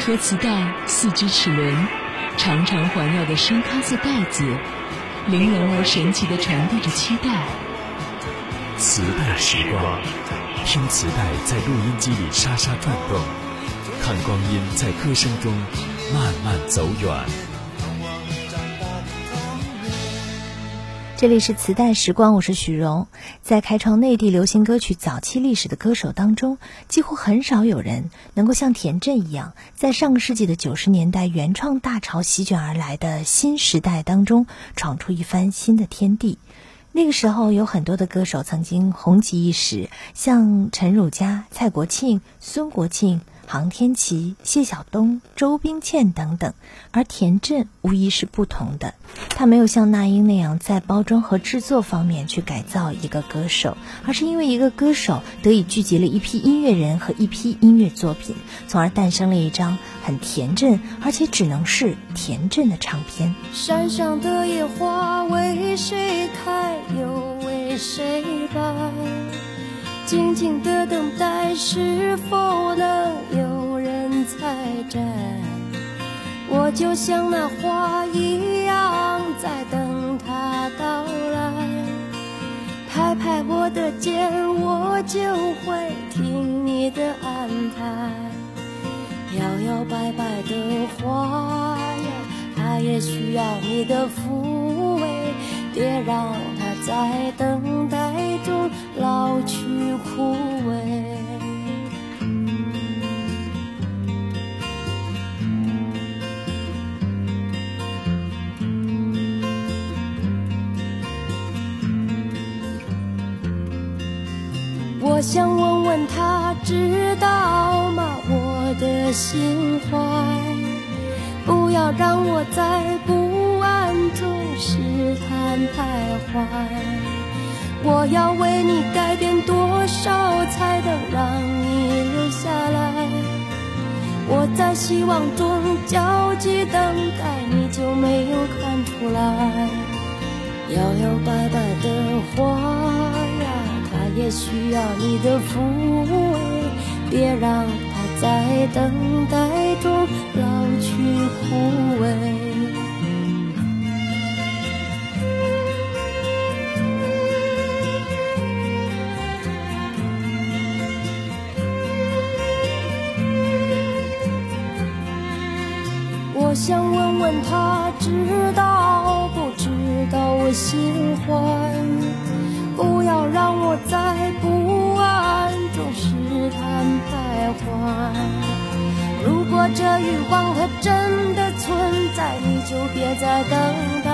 和磁带，四只齿轮，长长环绕的深咖色带子，玲珑而神奇的传递着期待。磁带时光，听磁带在录音机里沙沙转动，看光阴在歌声中慢慢走远。这里是磁带时光，我是许荣。在开创内地流行歌曲早期历史的歌手当中，几乎很少有人能够像田震一样，在上个世纪的九十年代原创大潮席卷而来的新时代当中，闯出一番新的天地。那个时候，有很多的歌手曾经红极一时，像陈汝佳、蔡国庆、孙国庆。杭天琪、谢晓东、周冰倩等等，而田震无疑是不同的。他没有像那英那样在包装和制作方面去改造一个歌手，而是因为一个歌手得以聚集了一批音乐人和一批音乐作品，从而诞生了一张很田震，而且只能是田震的唱片。山上的野花为谁开，又为谁败？静静的等待，是否能有人采摘？我就像那花一样，在等它到来。拍拍我的肩，我就会听你的安排。摇摇摆摆的花呀，它也需要你的抚慰，别让它再等待老去。枯萎。我想问问他，知道吗？我的心怀，不要让我在不安中试探徘徊。我要为你改变多少，才能让你留下来？我在希望中焦急等待，你就没有看出来？摇摇摆摆的花呀，它也需要你的抚慰，别让它在等待中老去枯萎。我想问问他，知道不知道我心怀？不要让我在不安中试探徘徊。如果这欲望它真的存在，你就别再等待，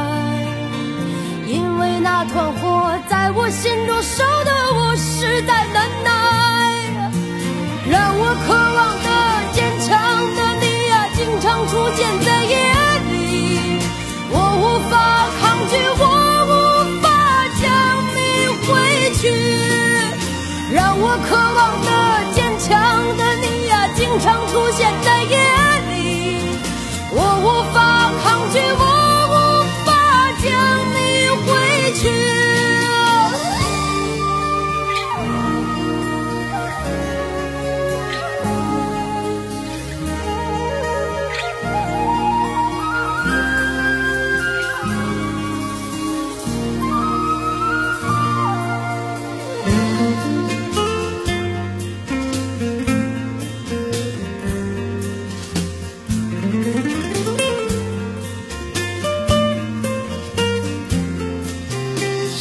因为那团火在我心中烧得我实在难耐，让我渴望的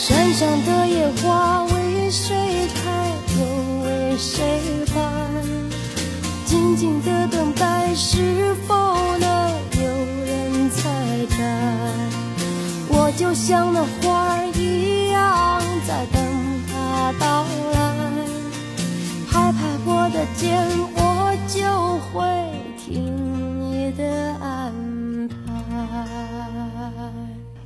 山上的野花为谁开，又为谁败？静静的等待，是否能有人采摘？我就像那花儿一样，在等他到来。拍拍我的肩。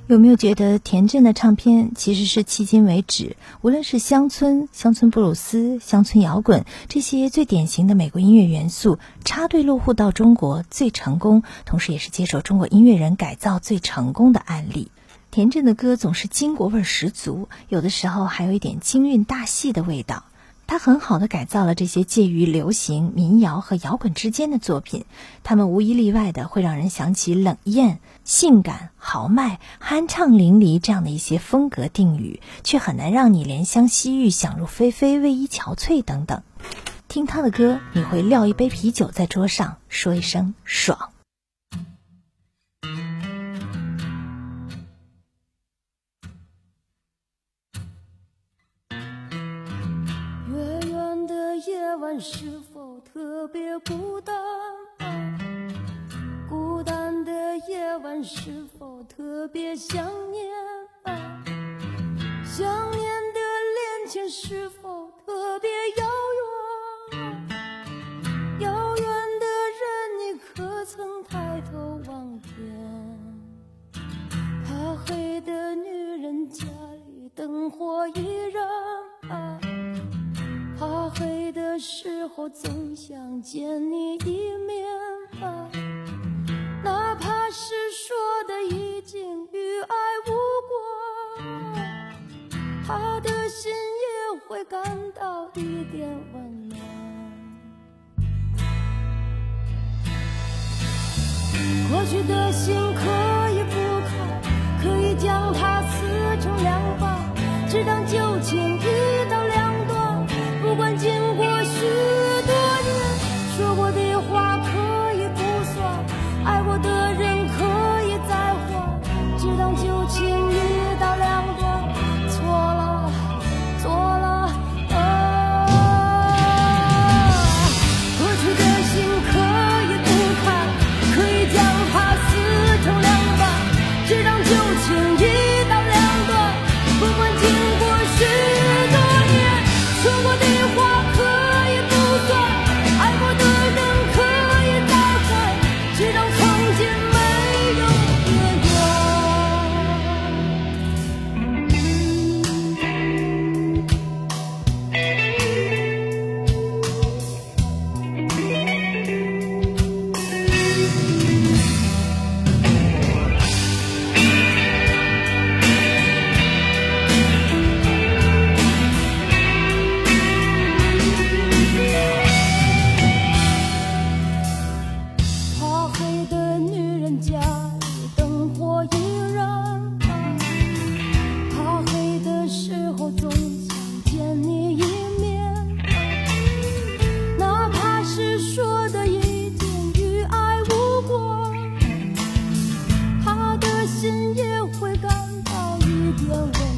有没有觉得田震的唱片其实是迄今为止，无论是乡村、乡村布鲁斯、乡村摇滚这些最典型的美国音乐元素插队落户到中国最成功，同时也是接受中国音乐人改造最成功的案例？田震的歌总是金国味十足，有的时候还有一点京韵大戏的味道。他很好的改造了这些介于流行、民谣和摇滚之间的作品，他们无一例外的会让人想起冷艳、性感、豪迈、酣畅淋漓这样的一些风格定语，却很难让你怜香惜玉、想入非非、为伊憔悴等等。听他的歌，你会撂一杯啤酒在桌上，说一声爽。夜晚是否特别孤单？孤单的夜晚是否特别想念？想念的恋情是否总想见你一面吧，哪怕是说的已经与爱无关，他的心也会感到一点温暖。过去的心可以不看，可以将它撕成两半，只当旧情情总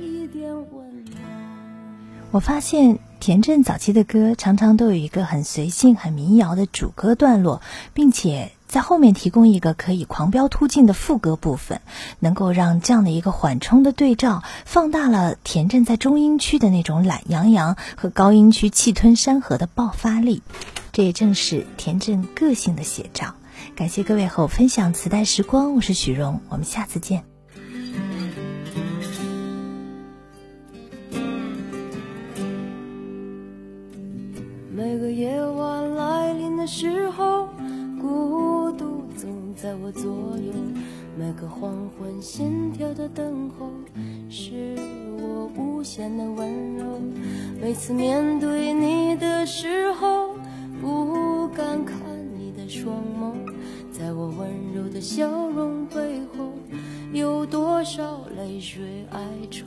一点温暖。我发现田震早期的歌常常都有一个很随性、很民谣的主歌段落，并且。在后面提供一个可以狂飙突进的副歌部分，能够让这样的一个缓冲的对照放大了田震在中音区的那种懒洋洋和高音区气吞山河的爆发力，这也正是田震个性的写照。感谢各位和我分享磁带时光，我是许荣，我们下次见。那个黄昏心跳的等候，是我无限的温柔。每次面对你的时候，不敢看你的双眸，在我温柔的笑容背后，有多少泪水哀愁？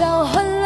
到很